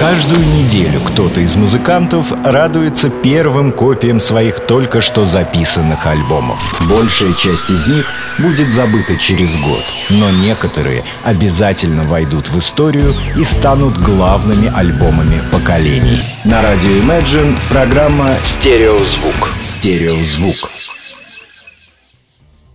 Каждую неделю кто-то из музыкантов радуется первым копиям своих только что записанных альбомов. Большая часть из них будет забыта через год, но некоторые обязательно войдут в историю и станут главными альбомами поколений. На радио Imagine программа «Стереозвук». «Стереозвук».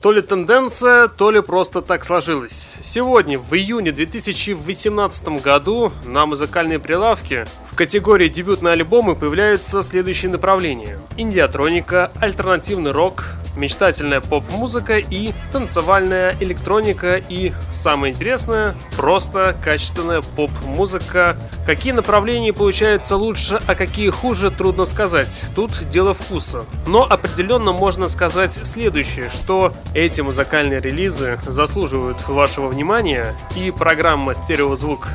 То ли тенденция, то ли просто так сложилось. Сегодня, в июне 2018 году, на музыкальной прилавке в категории дебютные альбомы появляются следующие направления. Индиатроника, альтернативный рок, мечтательная поп-музыка и танцевальная электроника и, самое интересное, просто качественная поп-музыка. Какие направления получаются лучше, а какие хуже, трудно сказать. Тут дело вкуса. Но определенно можно сказать следующее, что эти музыкальные релизы заслуживают вашего внимания и программа «Стереозвук»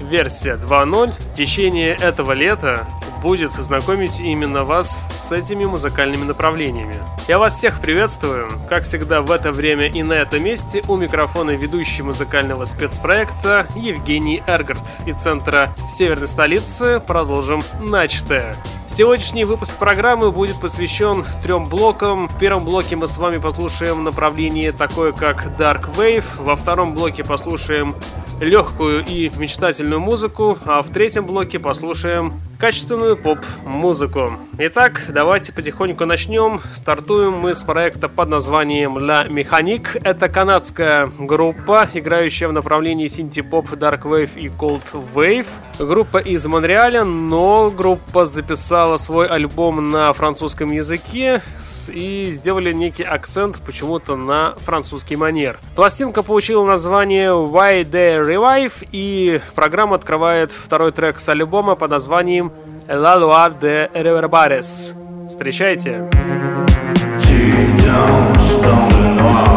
версия 2.0 в течение этого лета будет знакомить именно вас с этими музыкальными направлениями. Я вас всех приветствую, как всегда в это время и на этом месте у микрофона ведущий музыкального спецпроекта Евгений Эргард и центра Северной столицы продолжим начатое. Сегодняшний выпуск программы будет посвящен трем блокам. В первом блоке мы с вами послушаем направление такое, как Dark Wave. Во втором блоке послушаем легкую и мечтательную музыку, а в третьем блоке послушаем качественную поп-музыку. Итак, давайте потихоньку начнем. Стартуем мы с проекта под названием La Mechanic. Это канадская группа, играющая в направлении синти-поп, Dark Wave и Cold Wave. Группа из Монреаля, но группа записала свой альбом на французском языке и сделали некий акцент почему-то на французский манер. Пластинка получила название Why They Revive и программа открывает второй трек с альбома под названием La Loire de Reverbares. Встречайте! La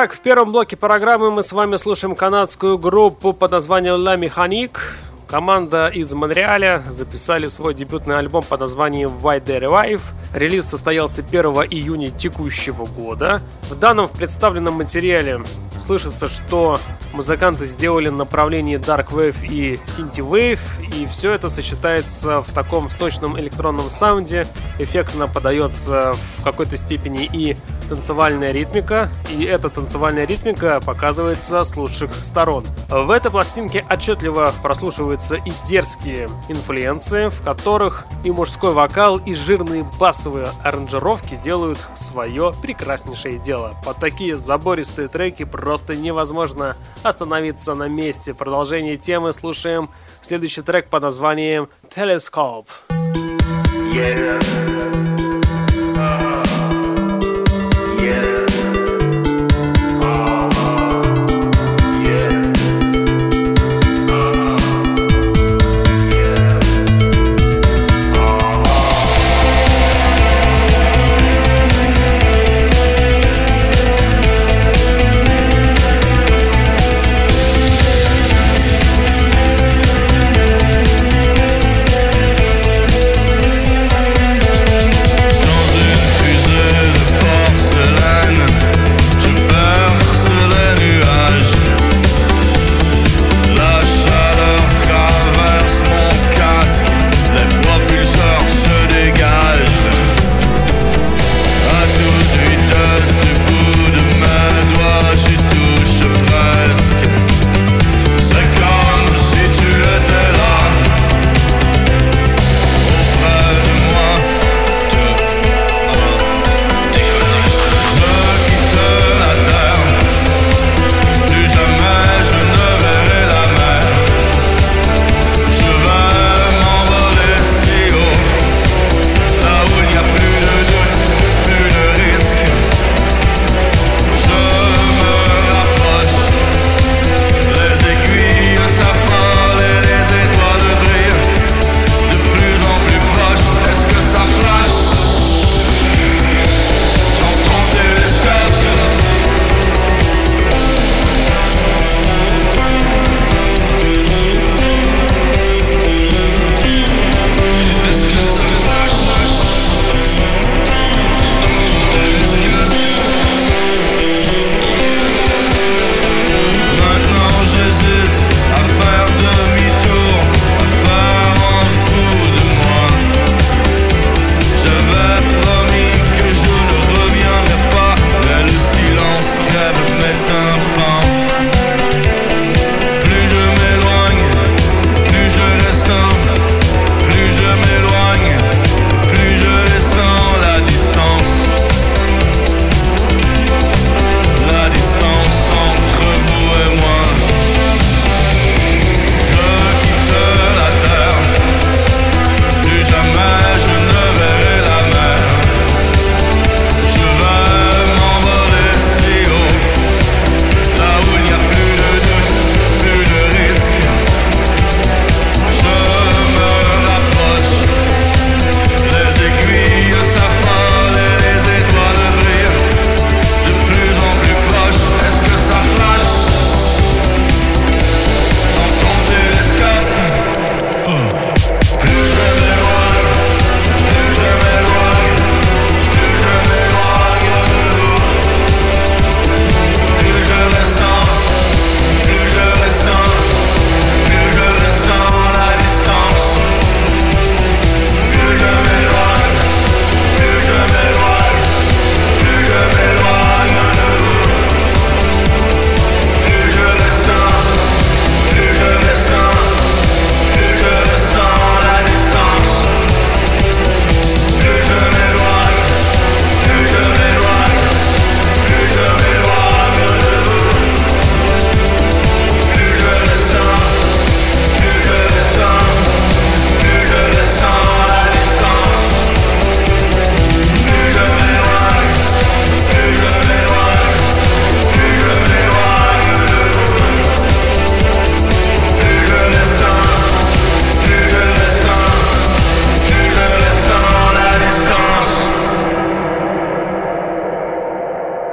Итак, в первом блоке программы мы с вами слушаем канадскую группу под названием La Mechanic. Команда из Монреаля записали свой дебютный альбом под названием Why They Revive. Релиз состоялся 1 июня текущего года. В данном представленном материале слышится, что Музыканты сделали направление Dark Wave и Synthi Wave, и все это сочетается в таком сточном электронном саунде. Эффектно подается в какой-то степени и танцевальная ритмика, и эта танцевальная ритмика показывается с лучших сторон. В этой пластинке отчетливо прослушиваются и дерзкие инфлюенции, в которых и мужской вокал, и жирные басовые аранжировки делают свое прекраснейшее дело. Под такие забористые треки просто невозможно остановиться на месте. Продолжение темы слушаем следующий трек под названием «Телескоп». Yeah.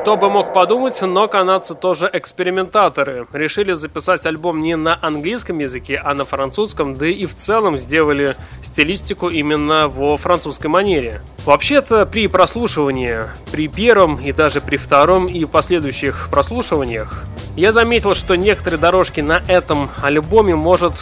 Кто бы мог подумать, но канадцы тоже экспериментаторы. Решили записать альбом не на английском языке, а на французском, да и в целом сделали стилистику именно во французской манере. Вообще-то при прослушивании, при первом и даже при втором и последующих прослушиваниях, я заметил, что некоторые дорожки на этом альбоме может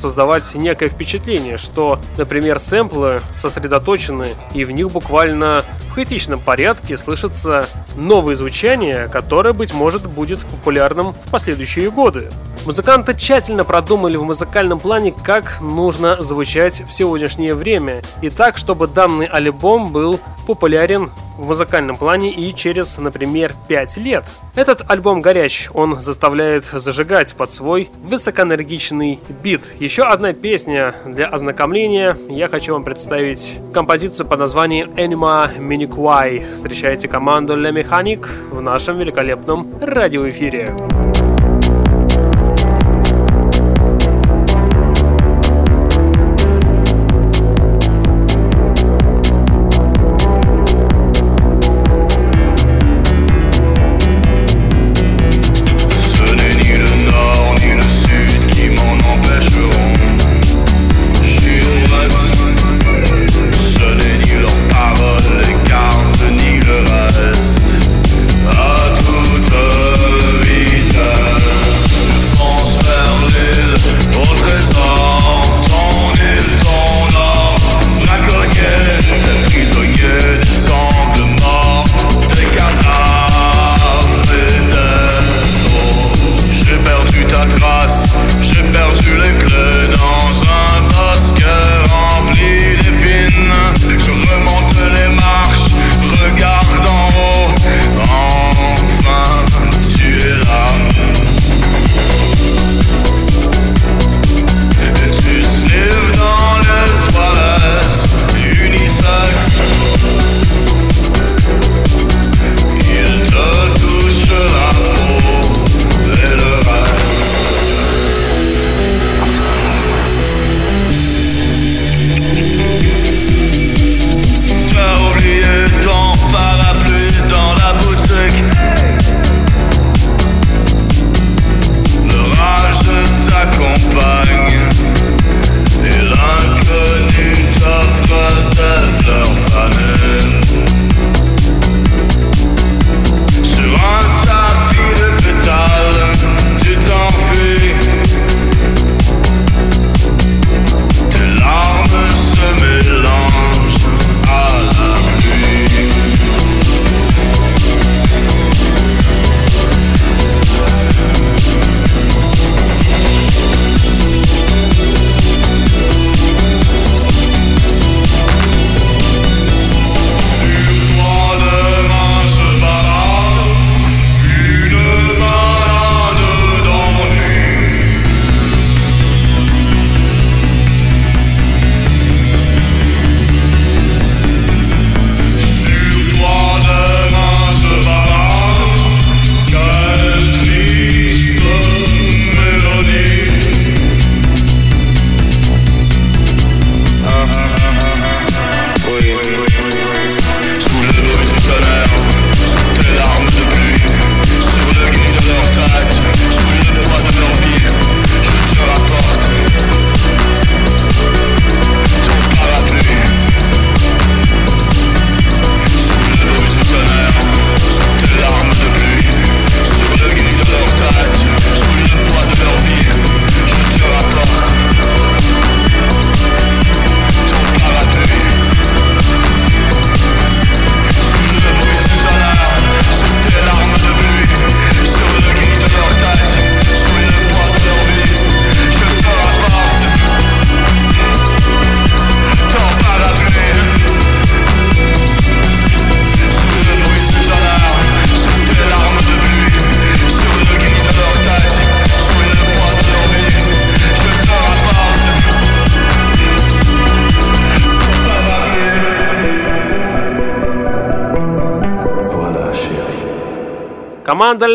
создавать некое впечатление, что, например, сэмплы сосредоточены и в них буквально в хаотичном порядке слышится новое звучание, которое, быть может, будет популярным в последующие годы. Музыканты тщательно продумали в музыкальном плане, как нужно звучать в сегодняшнее время, и так, чтобы данный альбом был популярен в музыкальном плане и через, например, 5 лет. Этот альбом горяч, он заставляет зажигать под свой высокоэнергичный бит. Еще одна песня для ознакомления. Я хочу вам представить композицию под названием Anima Miniquai. Встречайте команду Le Mechanic в нашем великолепном радиоэфире. Ce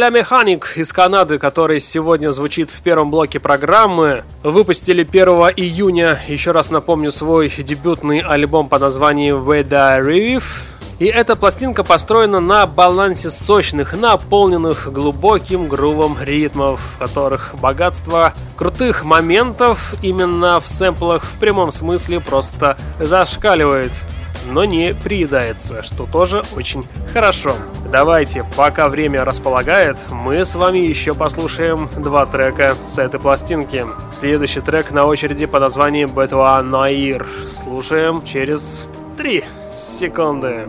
La Mechanic из Канады, которая сегодня звучит в первом блоке программы, выпустили 1 июня, еще раз напомню, свой дебютный альбом под названием Veda Reviv. И эта пластинка построена на балансе сочных, наполненных глубоким грувом ритмов, в которых богатство крутых моментов именно в сэмплах в прямом смысле просто зашкаливает. Но не приедается, что тоже очень хорошо. Давайте, пока время располагает, мы с вами еще послушаем два трека с этой пластинки. Следующий трек на очереди по названию Бетуа Наир. Слушаем через 3 секунды.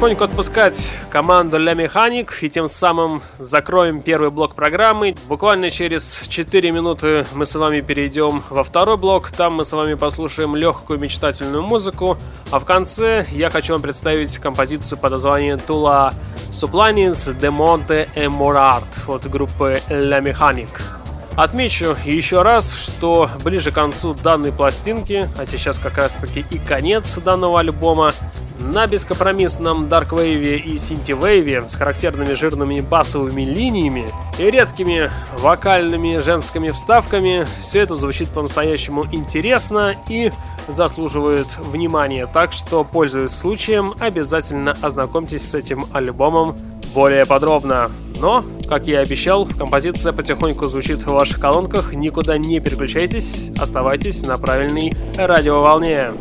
Потихоньку отпускать команду Ля Механик и тем самым закроем первый блок программы. Буквально через 4 минуты мы с вами перейдем во второй блок. Там мы с вами послушаем легкую мечтательную музыку. А в конце я хочу вам представить композицию под названием Тула Супланис de Monte от группы Ля Механик. Отмечу еще раз, что ближе к концу данной пластинки, а сейчас как раз таки и конец данного альбома, на бескомпромиссном дарквейве и синтивейве с характерными жирными басовыми линиями и редкими вокальными женскими вставками все это звучит по-настоящему интересно и заслуживает внимания. Так что, пользуясь случаем, обязательно ознакомьтесь с этим альбомом более подробно. Но, как я и обещал, композиция потихоньку звучит в ваших колонках. Никуда не переключайтесь, оставайтесь на правильной радиоволне.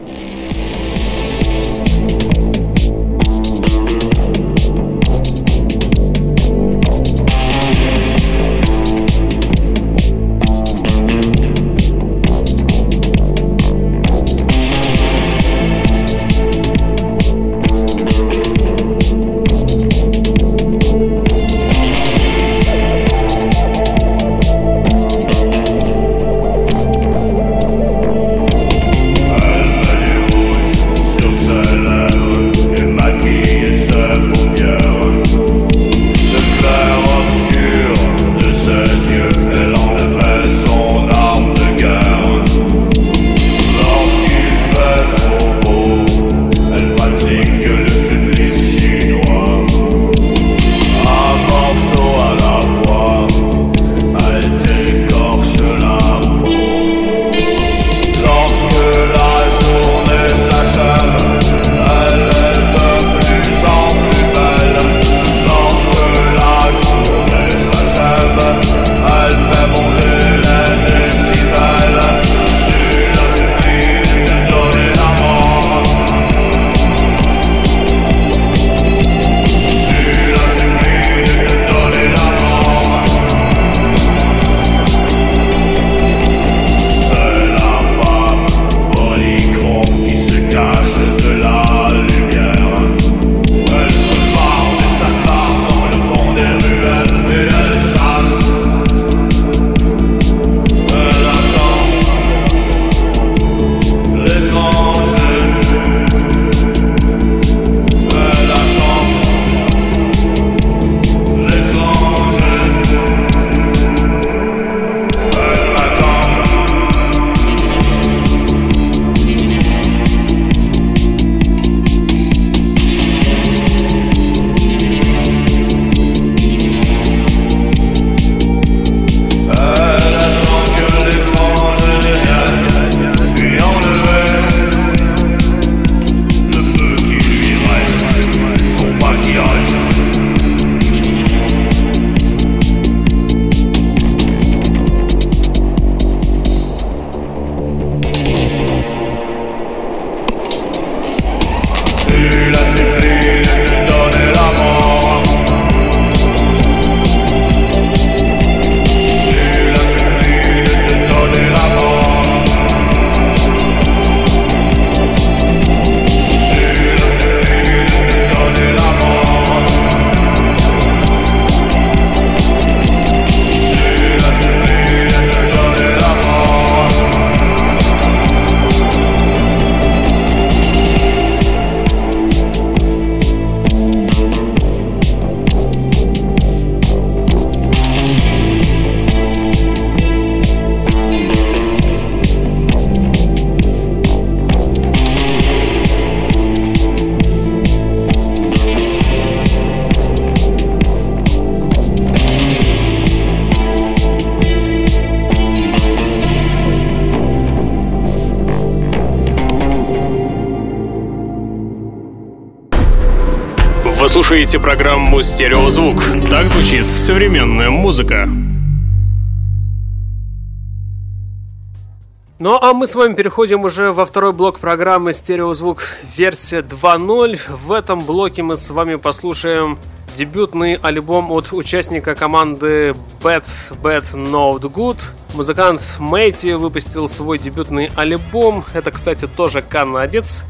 Слушаете программу «Стереозвук». Так звучит современная музыка. Ну а мы с вами переходим уже во второй блок программы «Стереозвук» версия 2.0. В этом блоке мы с вами послушаем дебютный альбом от участника команды Bad Bad Not Good. Музыкант Мэйти выпустил свой дебютный альбом. Это, кстати, тоже канадец.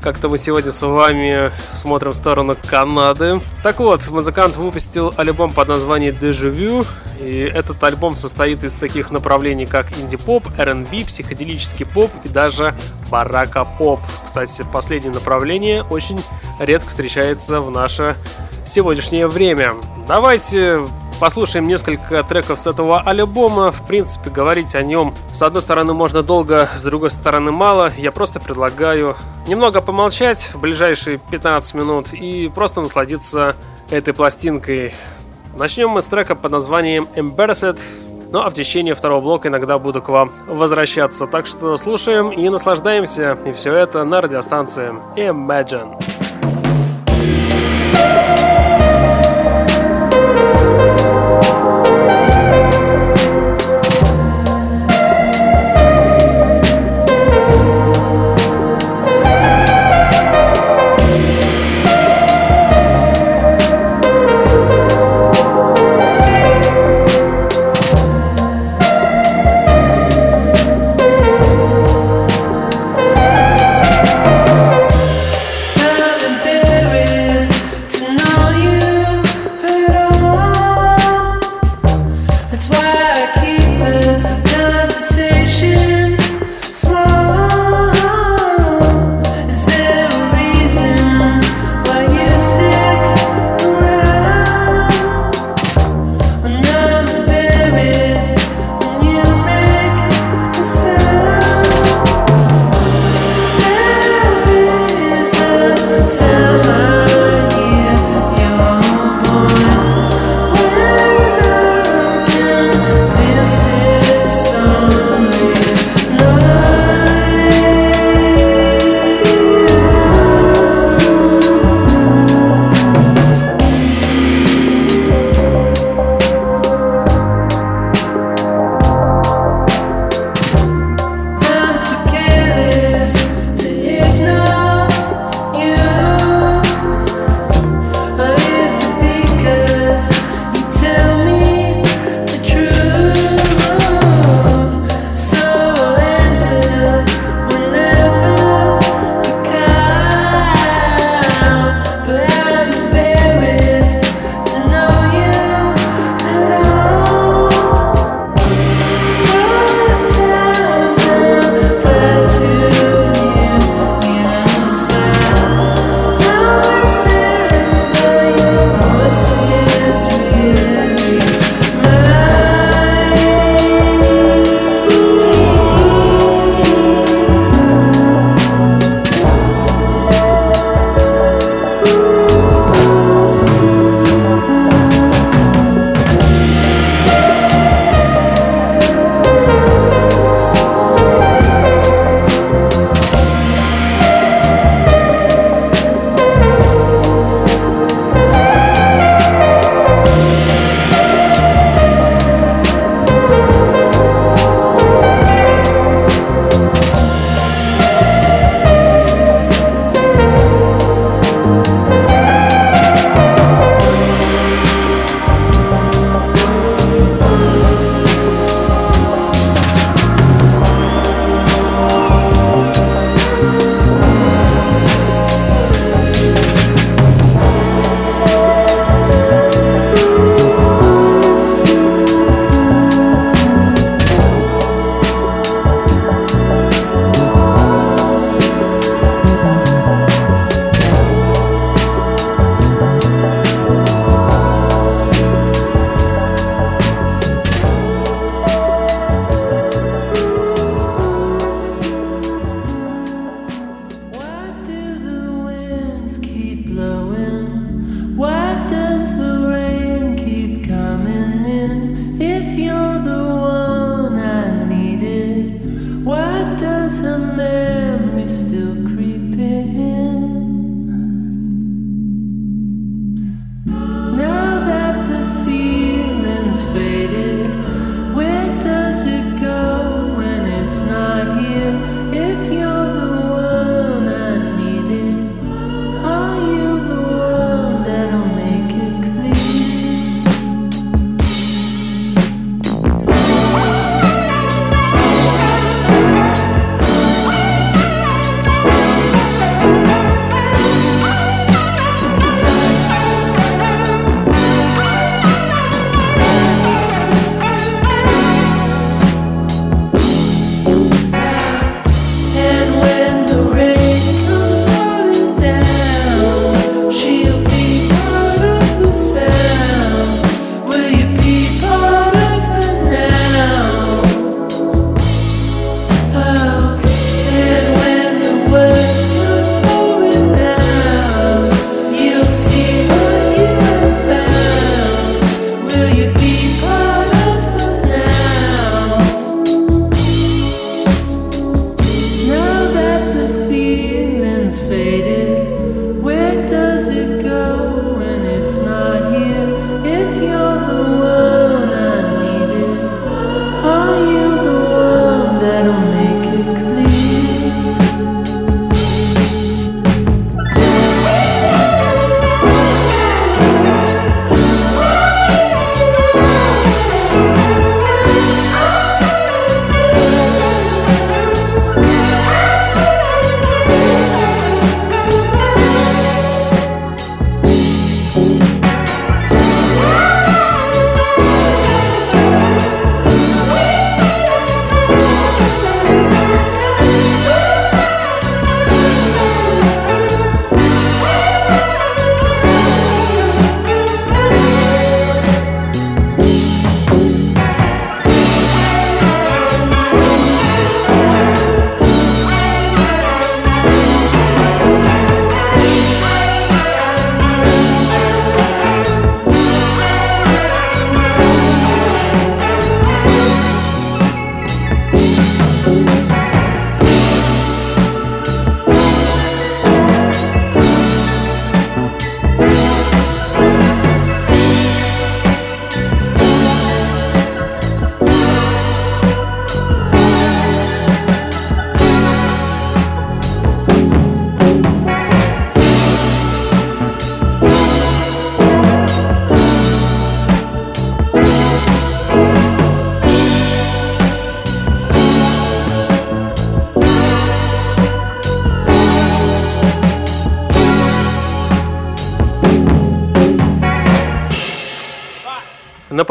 Как-то мы сегодня с вами смотрим в сторону Канады. Так вот, музыкант выпустил альбом под названием Vu. И этот альбом состоит из таких направлений, как инди-поп, R&B, психоделический поп и даже барака-поп. Кстати, последнее направление очень редко встречается в наше сегодняшнее время. Давайте послушаем несколько треков с этого альбома. В принципе, говорить о нем с одной стороны можно долго, с другой стороны мало. Я просто предлагаю немного помолчать в ближайшие 15 минут и просто насладиться этой пластинкой. Начнем мы с трека под названием Embarrassed. Ну а в течение второго блока иногда буду к вам возвращаться. Так что слушаем и наслаждаемся. И все это на радиостанции Imagine. I'm embarrassed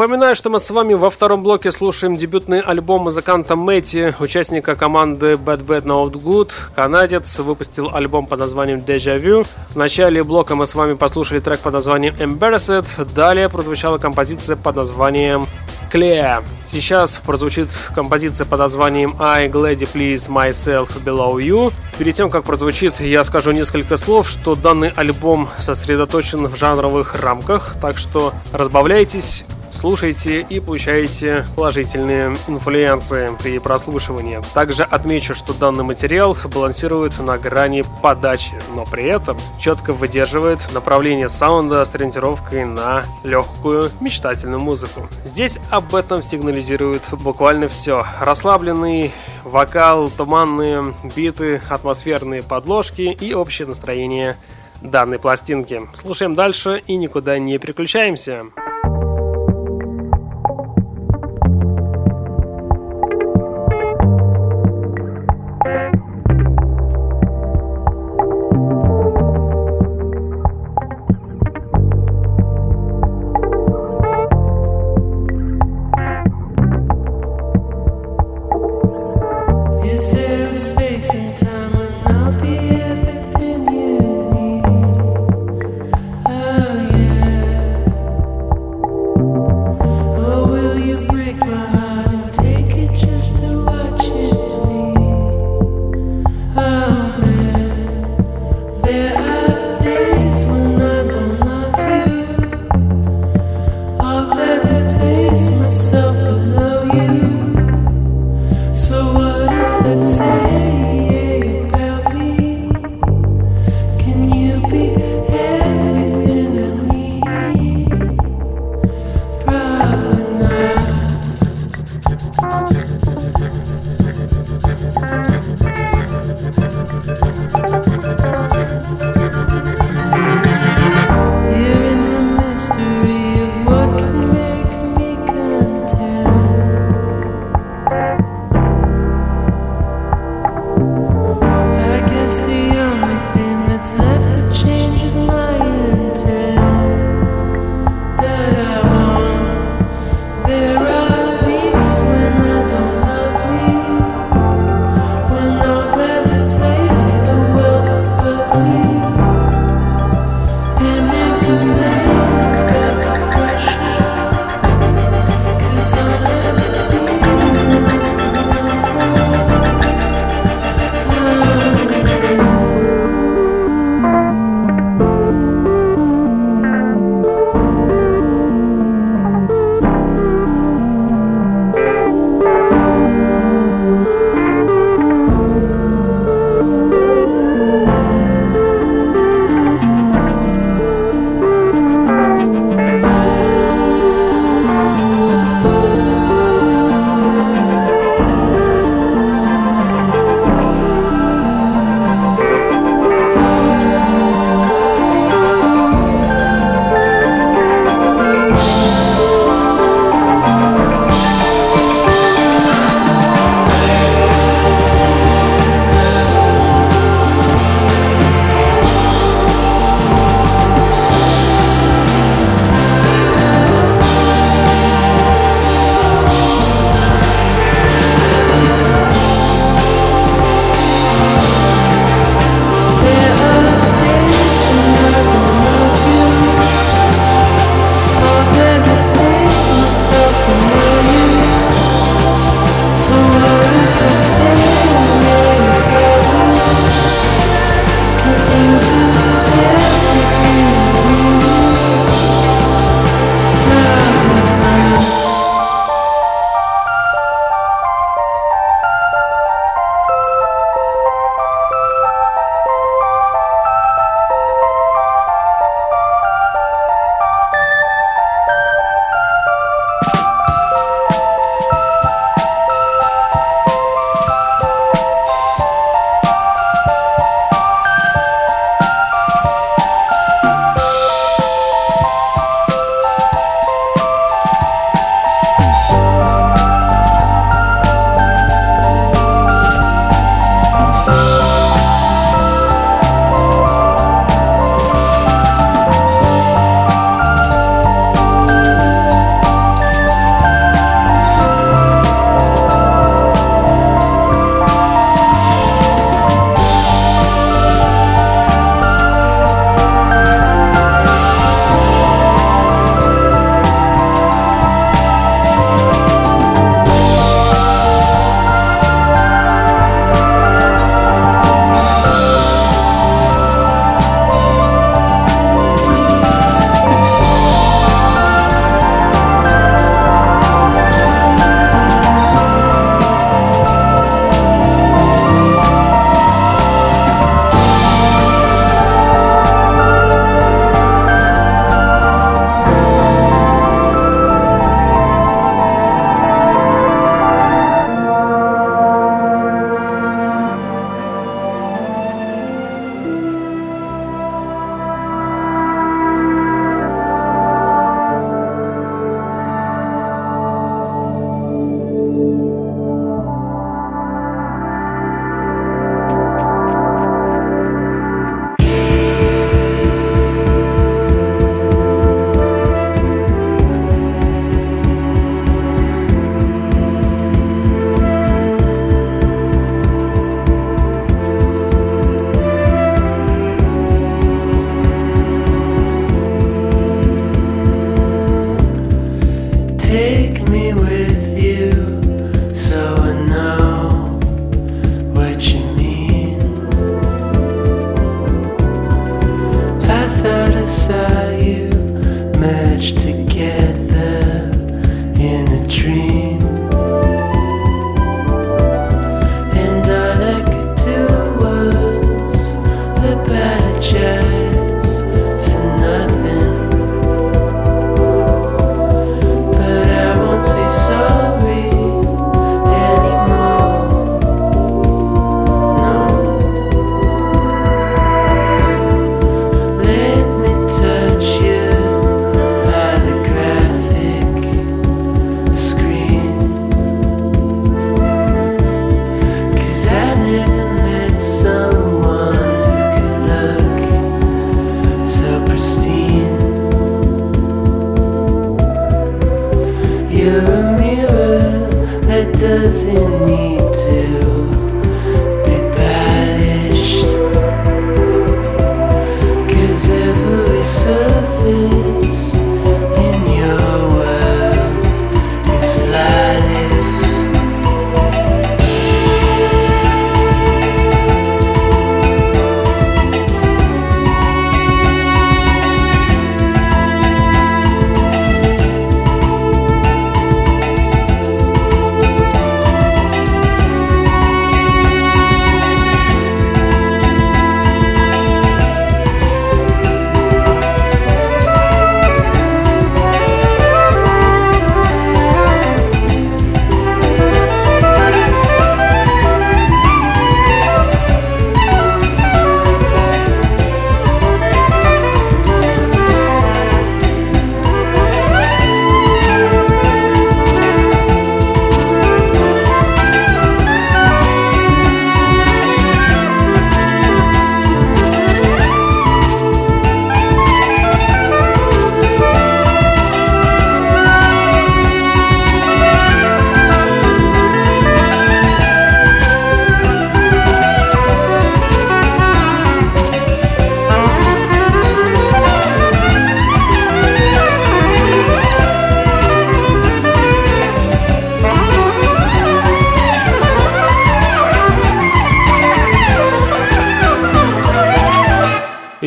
Напоминаю, что мы с вами во втором блоке слушаем дебютный альбом музыканта Мэтти, участника команды Bad Bad Not Good. Канадец выпустил альбом под названием Deja Vu. В начале блока мы с вами послушали трек под названием Embarrassed. Далее прозвучала композиция под названием Clear. Сейчас прозвучит композиция под названием I Gladly Please Myself Below You. Перед тем, как прозвучит, я скажу несколько слов, что данный альбом сосредоточен в жанровых рамках, так что разбавляйтесь, слушайте и получаете положительные инфлюенции при прослушивании. Также отмечу, что данный материал балансирует на грани подачи, но при этом четко выдерживает направление саунда с ориентировкой на легкую мечтательную музыку. Здесь об этом сигнализирует буквально все. Расслабленный вокал, туманные биты, атмосферные подложки и общее настроение данной пластинки. Слушаем дальше и никуда не переключаемся.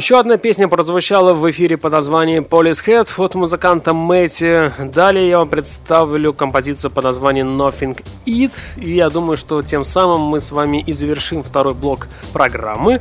Еще одна песня прозвучала в эфире под названием Police Head от музыканта Мэтти. Далее я вам представлю композицию под названием Nothing It. И я думаю, что тем самым мы с вами и завершим второй блок программы.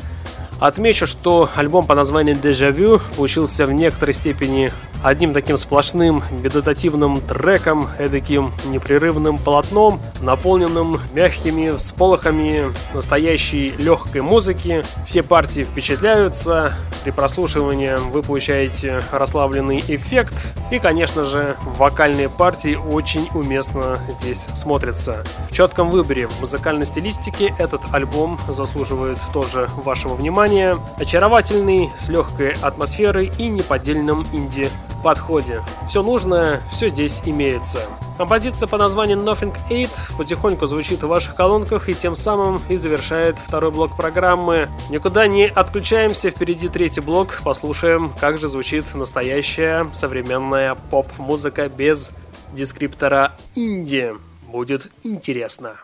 Отмечу, что альбом по названию Deja Vu получился в некоторой степени одним таким сплошным медитативным треком, эдаким непрерывным полотном, наполненным мягкими всполохами настоящей легкой музыки. Все партии впечатляются, при прослушивании вы получаете расслабленный эффект, и, конечно же, вокальные партии очень уместно здесь смотрятся. В четком выборе в музыкальной стилистике этот альбом заслуживает тоже вашего внимания. Очаровательный, с легкой атмосферой и неподдельным инди подходе. Все нужное, все здесь имеется. Композиция по названию Nothing 8 потихоньку звучит в ваших колонках и тем самым и завершает второй блок программы. Никуда не отключаемся, впереди третий блок, послушаем, как же звучит настоящая современная поп-музыка без дескриптора инди. Будет интересно.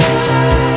Got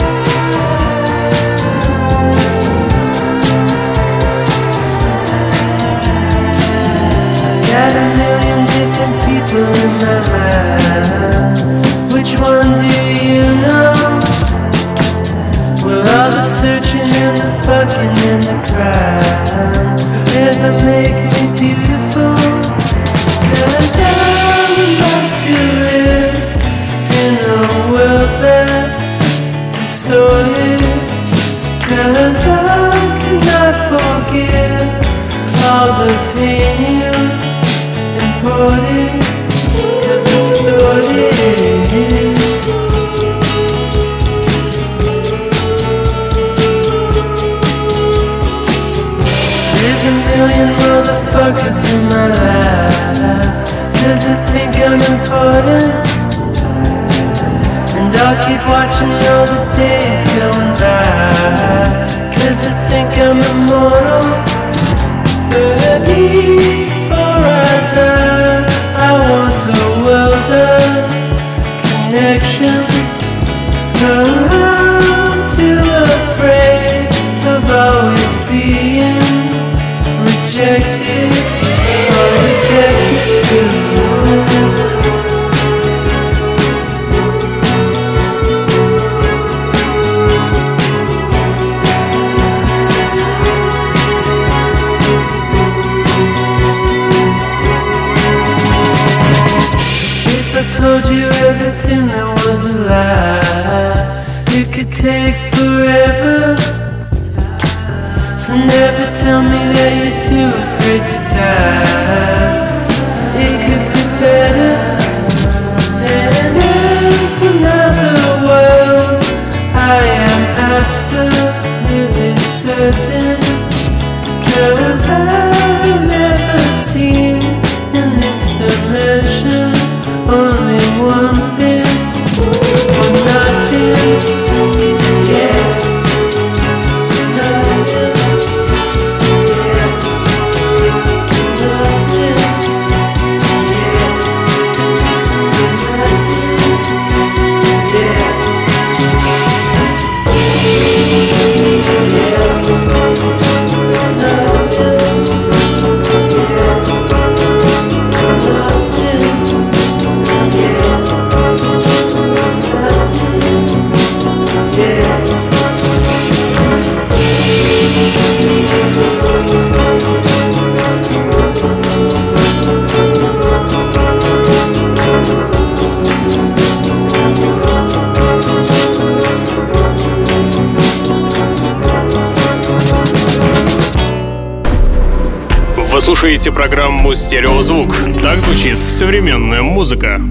современная музыка.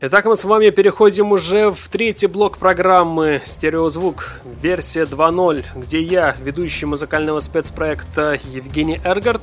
Итак, мы с вами переходим уже в третий блок программы «Стереозвук», версия 2.0, где я, ведущий музыкального спецпроекта Евгений Эргард,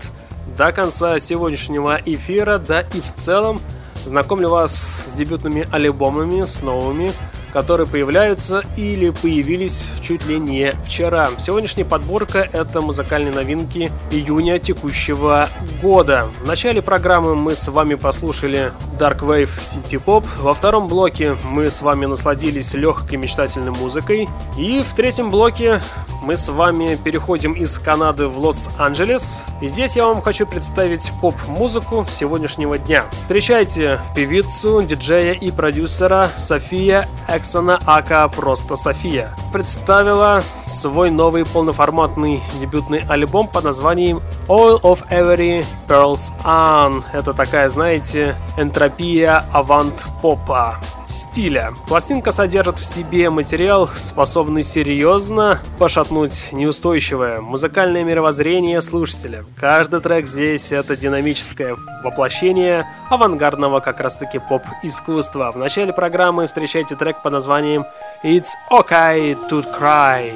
до конца сегодняшнего эфира, да и в целом, знакомлю вас с дебютными альбомами, с новыми, которые появляются или появились чуть ли не вчера. Сегодняшняя подборка — это музыкальные новинки июня текущего года. В начале программы мы с вами послушали Dark Wave City Pop. Во втором блоке мы с вами насладились легкой мечтательной музыкой. И в третьем блоке мы с вами переходим из Канады в Лос-Анджелес. И здесь я вам хочу представить поп-музыку сегодняшнего дня. Встречайте певицу, диджея и продюсера София Эксона, ака просто София. Представила свой новый полноформатный дебютный альбом под названием All of Every Pearls On. Это такая, знаете, энтропия авант-попа стиля. Пластинка содержит в себе материал, способный серьезно пошатнуть неустойчивое музыкальное мировоззрение слушателя. Каждый трек здесь это динамическое воплощение авангардного как раз таки поп-искусства. В начале программы встречайте трек под названием It's Okay to Cry.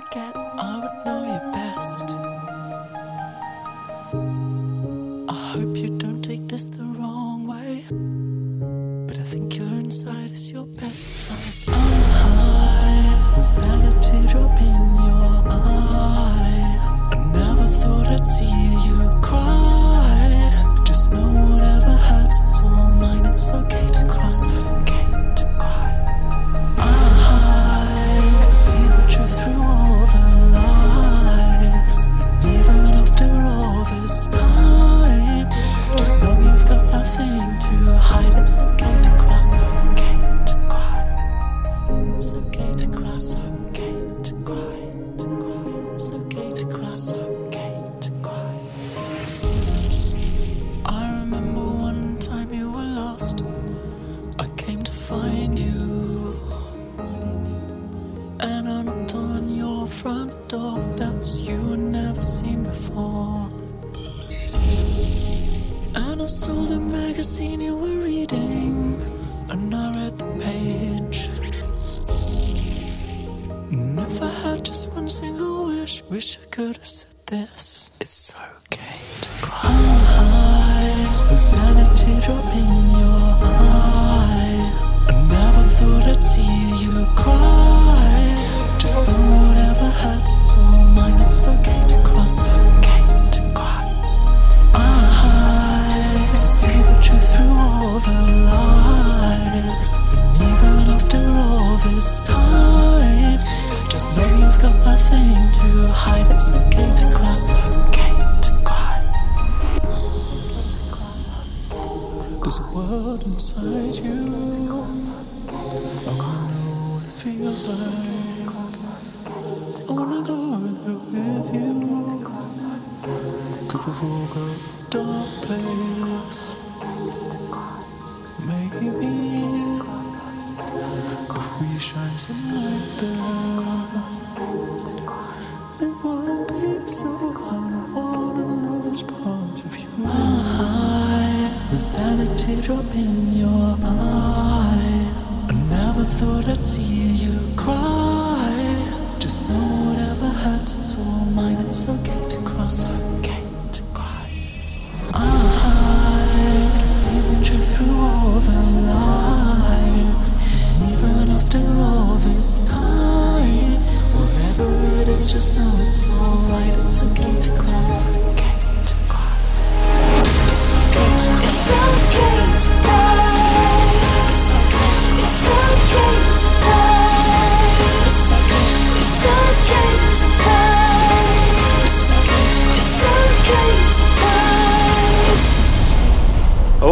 Forget I would know you best. I hope you don't take this the wrong way. But I think your inside is your best side. I was that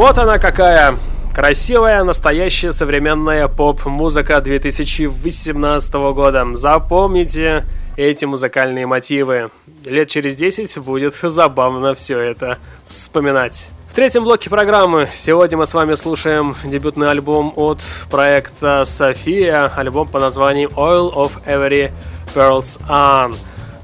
Вот она какая красивая, настоящая современная поп-музыка 2018 года. Запомните эти музыкальные мотивы. Лет через 10 будет забавно все это вспоминать. В третьем блоке программы сегодня мы с вами слушаем дебютный альбом от проекта София, альбом по названию Oil of Every Pearls On.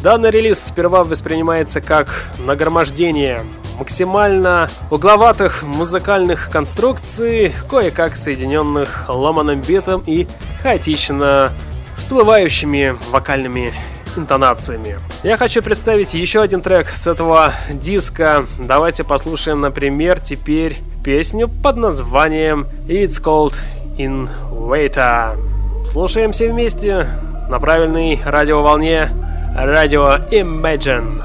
Данный релиз сперва воспринимается как нагромождение максимально угловатых музыкальных конструкций, кое-как соединенных ломаным битом и хаотично всплывающими вокальными интонациями. Я хочу представить еще один трек с этого диска. Давайте послушаем, например, теперь песню под названием It's Called Invader. Слушаем все вместе на правильной радиоволне радио Imagine.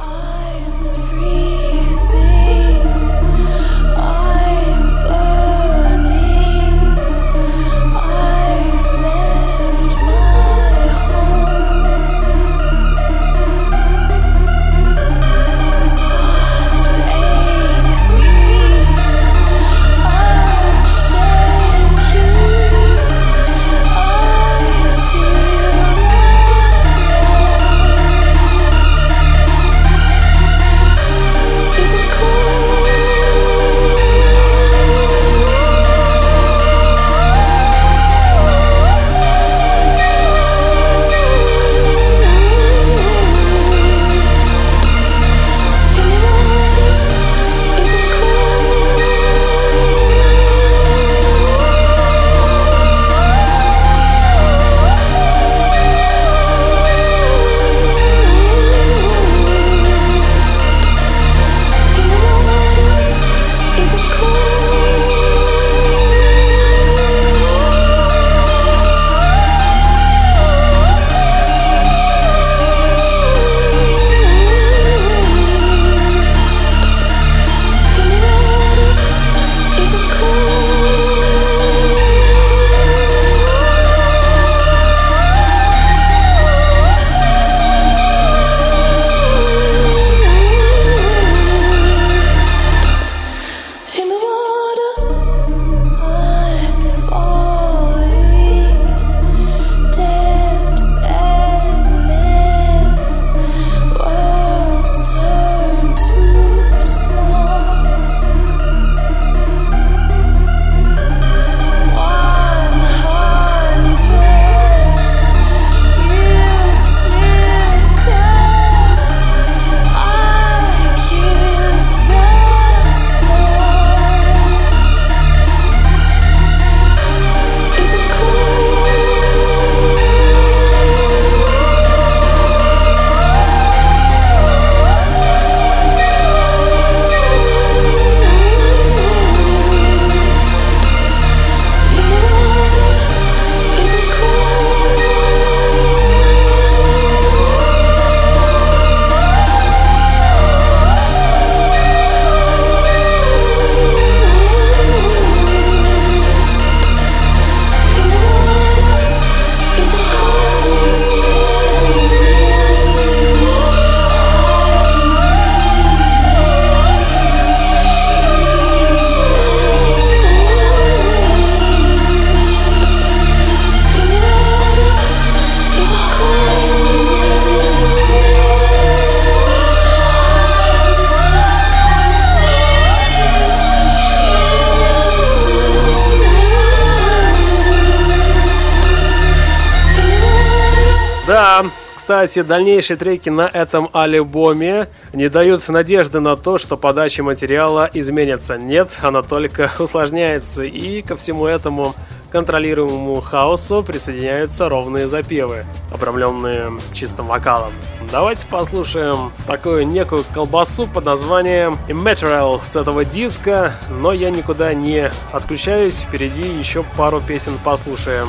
Кстати, дальнейшие треки на этом альбоме не дают надежды на то, что подача материала изменится. Нет, она только усложняется, и ко всему этому контролируемому хаосу присоединяются ровные запевы, обрамленные чистым вокалом. Давайте послушаем такую некую колбасу под названием Immaterial с этого диска, но я никуда не отключаюсь, впереди еще пару песен послушаем.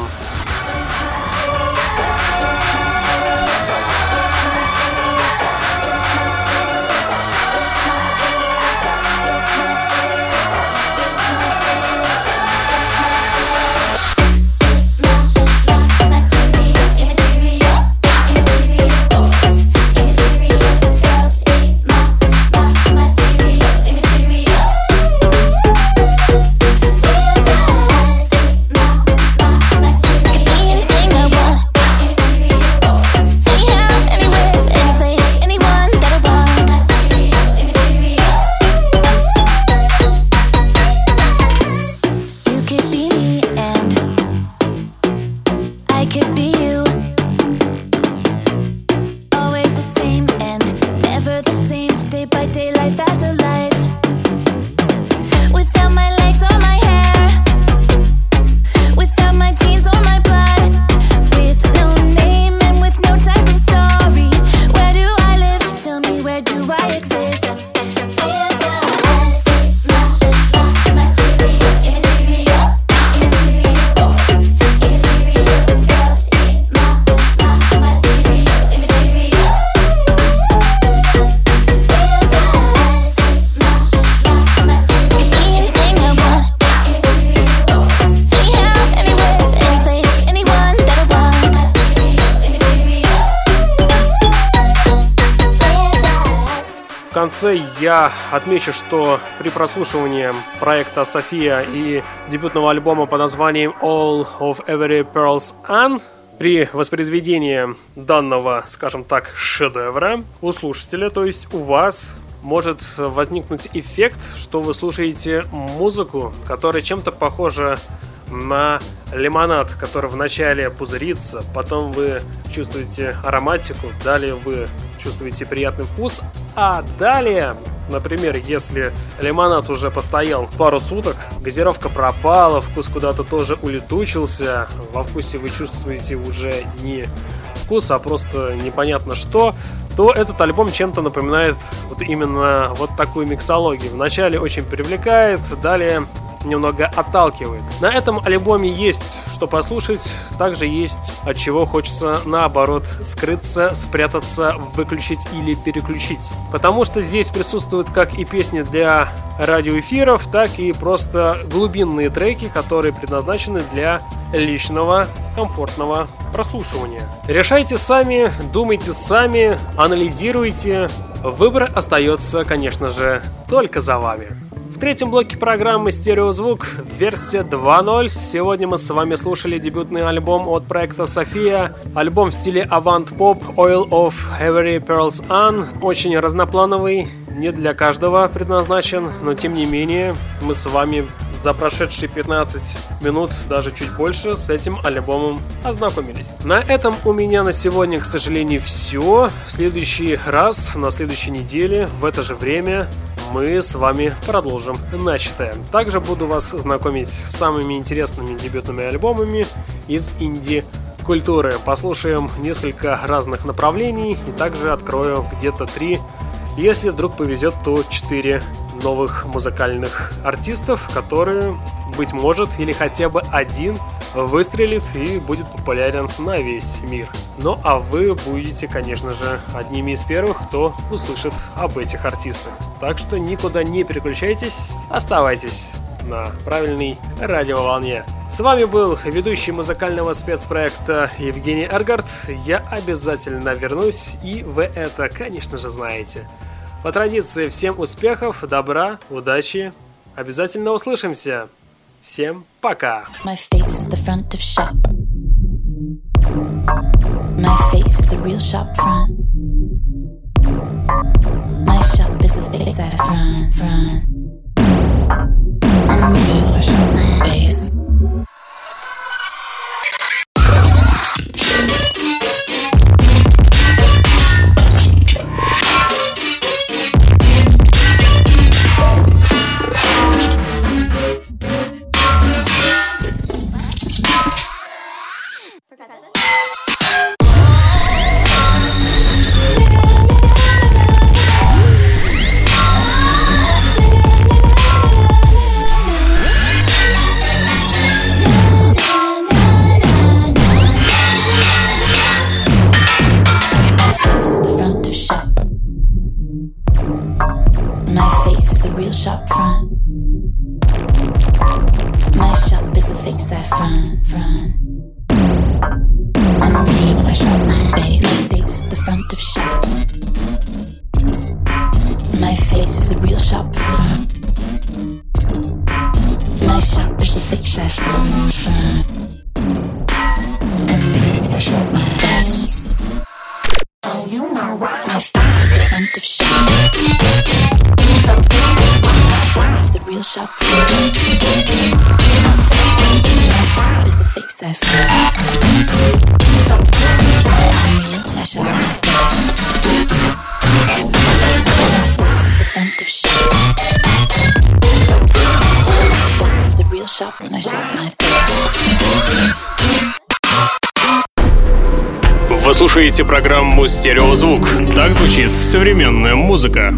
Отмечу, что при прослушивании проекта «София» и дебютного альбома под названием «All of Every Pearl's Anne» при воспроизведении данного, скажем так, шедевра у слушателя, то есть у вас может возникнуть эффект, что вы слушаете музыку, которая чем-то похожа на лимонад, который вначале пузырится, потом вы чувствуете ароматику, далее вы чувствуете приятный вкус, а далее, например, если лимонад уже постоял пару суток, газировка пропала, вкус куда-то тоже улетучился, во вкусе вы чувствуете уже не вкус, а просто непонятно что, то этот альбом чем-то напоминает вот именно вот такую миксологию. Вначале очень привлекает, далее немного отталкивает. На этом альбоме есть что послушать, также есть от чего хочется наоборот скрыться, спрятаться, выключить или переключить. Потому что здесь присутствуют как и песни для радиоэфиров, так и просто глубинные треки, которые предназначены для личного комфортного прослушивания. Решайте сами, думайте сами, анализируйте. Выбор остается, конечно же, только за вами. В третьем блоке программы «Стереозвук» версия 2.0. Сегодня мы с вами слушали дебютный альбом от проекта «София». Альбом в стиле авант-поп «Oil of Every Pearl's Anne». Очень разноплановый, не для каждого предназначен, но тем не менее мы с вами за прошедшие 15 минут, даже чуть больше, с этим альбомом ознакомились. На этом у меня на сегодня, к сожалению, все. В следующий раз, на следующей неделе, в это же время, мы с вами продолжим начатое. Также буду вас знакомить с самыми интересными дебютными альбомами из инди культуры. Послушаем несколько разных направлений и также открою где-то три, если вдруг повезет, то четыре новых музыкальных артистов, которые, быть может, или хотя бы один выстрелит и будет популярен на весь мир. Ну а вы будете, конечно же, одними из первых, кто услышит об этих артистах. Так что никуда не переключайтесь, оставайтесь на правильной радиоволне. С вами был ведущий музыкального спецпроекта Евгений Эргард. Я обязательно вернусь, и вы это, конечно же, знаете. По традиции, всем успехов, добра, удачи. Обязательно услышимся. Всем пока. My face is the real shop front. My shop is the face at front, front. Программу «Стереозвук». Так звучит современная музыка.